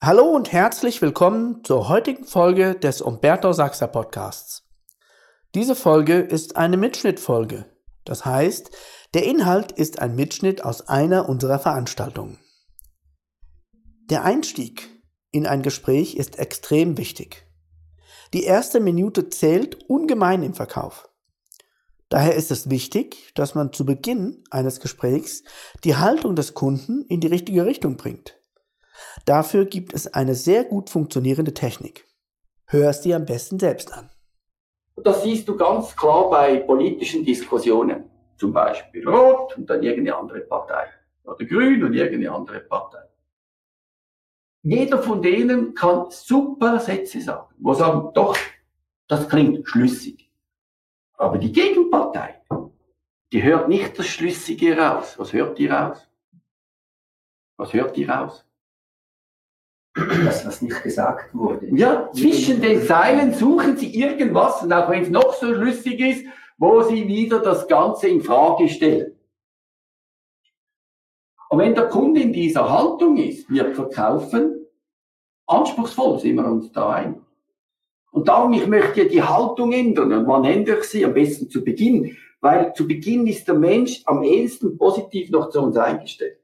Hallo und herzlich willkommen zur heutigen Folge des Umberto Sachser Podcasts. Diese Folge ist eine Mitschnittfolge. Das heißt, der Inhalt ist ein Mitschnitt aus einer unserer Veranstaltungen. Der Einstieg in ein Gespräch ist extrem wichtig. Die erste Minute zählt ungemein im Verkauf. Daher ist es wichtig, dass man zu Beginn eines Gesprächs die Haltung des Kunden in die richtige Richtung bringt. Dafür gibt es eine sehr gut funktionierende Technik. Hör es dir am besten selbst an. Das siehst du ganz klar bei politischen Diskussionen. Zum Beispiel Rot und dann irgendeine andere Partei. Oder Grün und irgendeine andere Partei. Jeder von denen kann super Sätze sagen, wo sagen, doch, das klingt schlüssig. Aber die Gegenpartei, die hört nicht das Schlüssige raus. Was hört die raus? Was hört die raus? Das, was nicht gesagt wurde. Ja, zwischen den Zeilen suchen sie irgendwas, und auch wenn es noch so schlüssig ist, wo sie wieder das Ganze in Frage stellen. Und wenn der Kunde in dieser Haltung ist, wird verkaufen, anspruchsvoll sind wir uns da ein. Und darum, ich möchte die Haltung ändern. Und wann ändere ich sie? Am besten zu Beginn. Weil zu Beginn ist der Mensch am ehesten positiv noch zu uns eingestellt.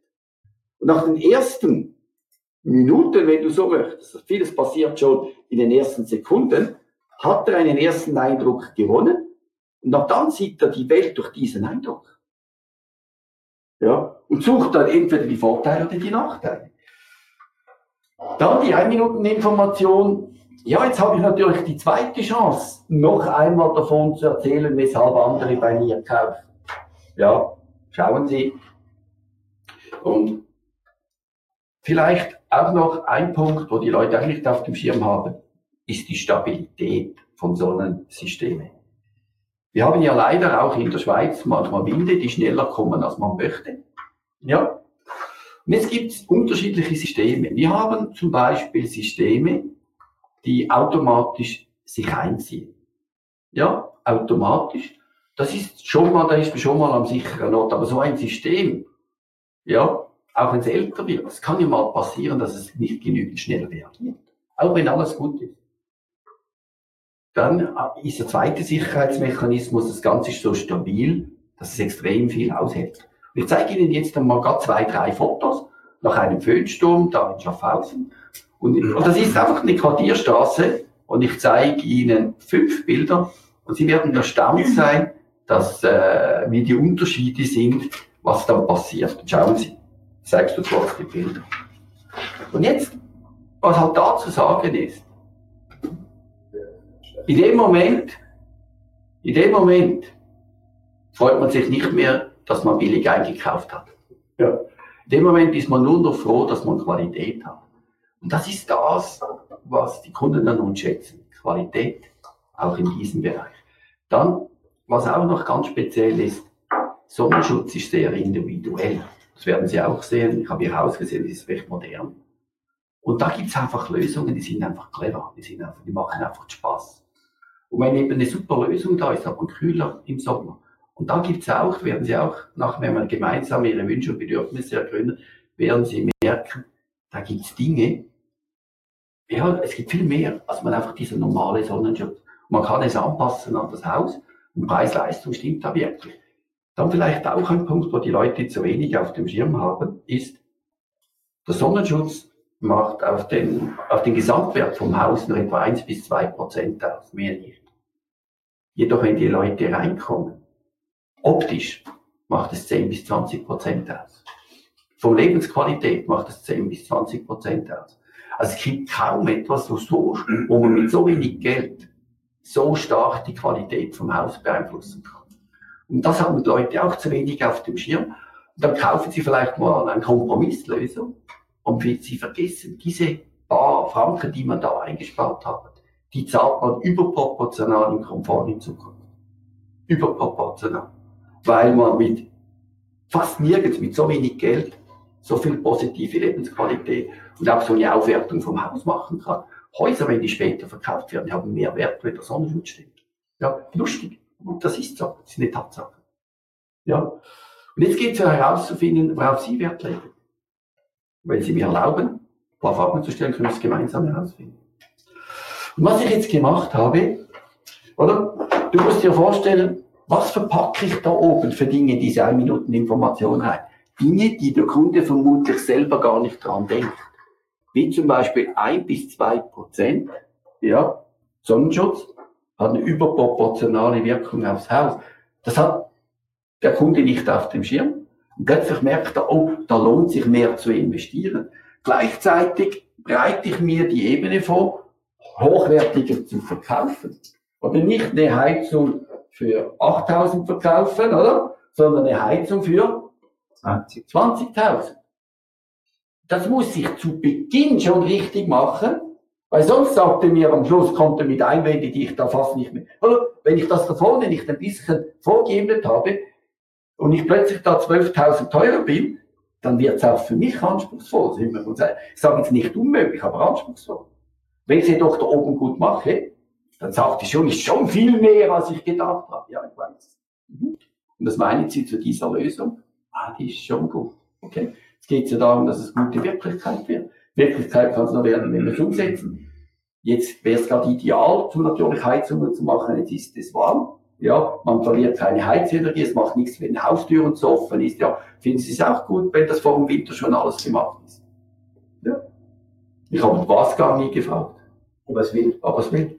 Und nach den ersten Minuten, wenn du so möchtest, vieles passiert schon in den ersten Sekunden, hat er einen ersten Eindruck gewonnen und ab dann sieht er die Welt durch diesen Eindruck. Ja, und sucht dann entweder die Vorteile oder die Nachteile. Dann die 1-Minuten-Information. Ja, jetzt habe ich natürlich die zweite Chance, noch einmal davon zu erzählen, weshalb andere bei mir kaufen. Ja, schauen Sie. Und vielleicht auch noch ein Punkt, wo die Leute eigentlich nicht auf dem Schirm haben, ist die Stabilität von Sonnensystemen. Wir haben ja leider auch in der Schweiz manchmal Winde, die schneller kommen, als man möchte. Ja. Und jetzt gibt es unterschiedliche Systeme. Wir haben zum Beispiel Systeme, die automatisch sich einziehen. Ja, automatisch. Das ist schon mal, da ist man schon mal am sicheren Ort. Aber so ein System, ja, auch wenn es älter wird. Es kann ja mal passieren, dass es nicht genügend schnell reagiert. Auch wenn alles gut ist. Dann äh, ist der zweite Sicherheitsmechanismus, das Ganze ist so stabil, dass es extrem viel aushält. Und ich zeige Ihnen jetzt einmal gerade zwei, drei Fotos nach einem Föhnsturm da in Schaffhausen. Und, und das ist einfach eine Quartierstraße und ich zeige Ihnen fünf Bilder und Sie werden erstaunt sein, dass, äh, wie die Unterschiede sind, was dann passiert. Schauen Sie zeigst du zwar die Bilder. Und jetzt, was halt da zu sagen ist, in dem Moment, in dem Moment freut man sich nicht mehr, dass man billig eingekauft hat. Ja. In dem Moment ist man nur noch froh, dass man Qualität hat. Und das ist das, was die Kunden an uns schätzen. Qualität, auch in diesem Bereich. Dann, was auch noch ganz speziell ist, Sonnenschutz ist sehr individuell. Das werden Sie auch sehen. Ich habe Ihr Haus gesehen, das ist recht modern. Und da gibt es einfach Lösungen, die sind einfach clever, die, sind einfach, die machen einfach Spaß. Und wenn eben eine super Lösung da ist, hat man kühler im Sommer. Und da gibt es auch, werden Sie auch, nachher, wenn man gemeinsam Ihre Wünsche und Bedürfnisse ergründen, werden Sie merken, da gibt es Dinge, ja, es gibt viel mehr, als man einfach dieser normale Sonnenschutz. man kann es anpassen an das Haus und Preis-Leistung stimmt da wirklich. Dann vielleicht auch ein Punkt, wo die Leute zu wenig auf dem Schirm haben, ist, der Sonnenschutz macht auf den, auf den Gesamtwert vom Haus nur etwa 1 bis 2 Prozent aus, mehr nicht. Jedoch, wenn die Leute reinkommen, optisch macht es 10 bis 20 Prozent aus. Von Lebensqualität macht es 10 bis 20 Prozent aus. Also es gibt kaum etwas, wo, so, wo man mit so wenig Geld so stark die Qualität vom Haus beeinflussen kann. Und das haben die Leute auch zu wenig auf dem Schirm. Und dann kaufen sie vielleicht mal eine Kompromisslösung und sie vergessen, diese paar Franken, die man da eingespart hat, die zahlt man überproportional im Komfort in Zukunft. Überproportional. Weil man mit fast nirgends, mit so wenig Geld, so viel positive Lebensqualität und auch so eine Aufwertung vom Haus machen kann. Häuser, wenn die später verkauft werden, haben mehr Wert, wenn der Sonnenschutz steht. Ja, lustig. Und das ist so, das ist eine Tatsache. Ja. Und jetzt geht es herauszufinden, worauf Sie Wert legen. Wenn Sie mir erlauben, paar Fragen zu stellen, können wir es gemeinsam herausfinden. Und was ich jetzt gemacht habe, oder? Du musst dir vorstellen, was verpacke ich da oben für Dinge, diese 1 Minuten Information rein? Dinge, die der Kunde vermutlich selber gar nicht dran denkt. Wie zum Beispiel 1 bis 2 Prozent, ja, Sonnenschutz hat eine überproportionale Wirkung aufs Haus. Das hat der Kunde nicht auf dem Schirm. Und plötzlich merkt er, oh, da lohnt sich mehr zu investieren. Gleichzeitig breite ich mir die Ebene vor, hochwertiger zu verkaufen. Oder nicht eine Heizung für 8000 verkaufen, oder? Sondern eine Heizung für 20.000. 20 das muss ich zu Beginn schon richtig machen, weil sonst sagt er mir am Schluss, kommt er mit Einwände, die ich da fast nicht mehr. Wenn ich das da vorne nicht ein bisschen vorgeebnet habe und ich plötzlich da 12.000 teurer bin, dann wird es auch für mich anspruchsvoll. Ich sage jetzt nicht unmöglich, aber anspruchsvoll. Wenn ich es jedoch da oben gut mache, dann sagt ich schon, ist schon viel mehr, als ich gedacht habe. Ja, ich weiß. Mhm. Und das meinen Sie zu dieser Lösung? Ah, die ist schon gut. Okay. Jetzt geht es ja darum, dass es gute Wirklichkeit wird. Wirklichkeit kann es nur werden, wenn wir es umsetzen. Jetzt wäre es gerade ideal, um natürlich Heizungen zu machen, jetzt ist es warm. Ja, man verliert keine Heizenergie, es macht nichts, wenn die Haustüren zu offen ist. Ja, finden Sie es auch gut, wenn das vor dem Winter schon alles gemacht ist. Ja. Ich habe was gar nie gefragt. Aber es will. Aber es will.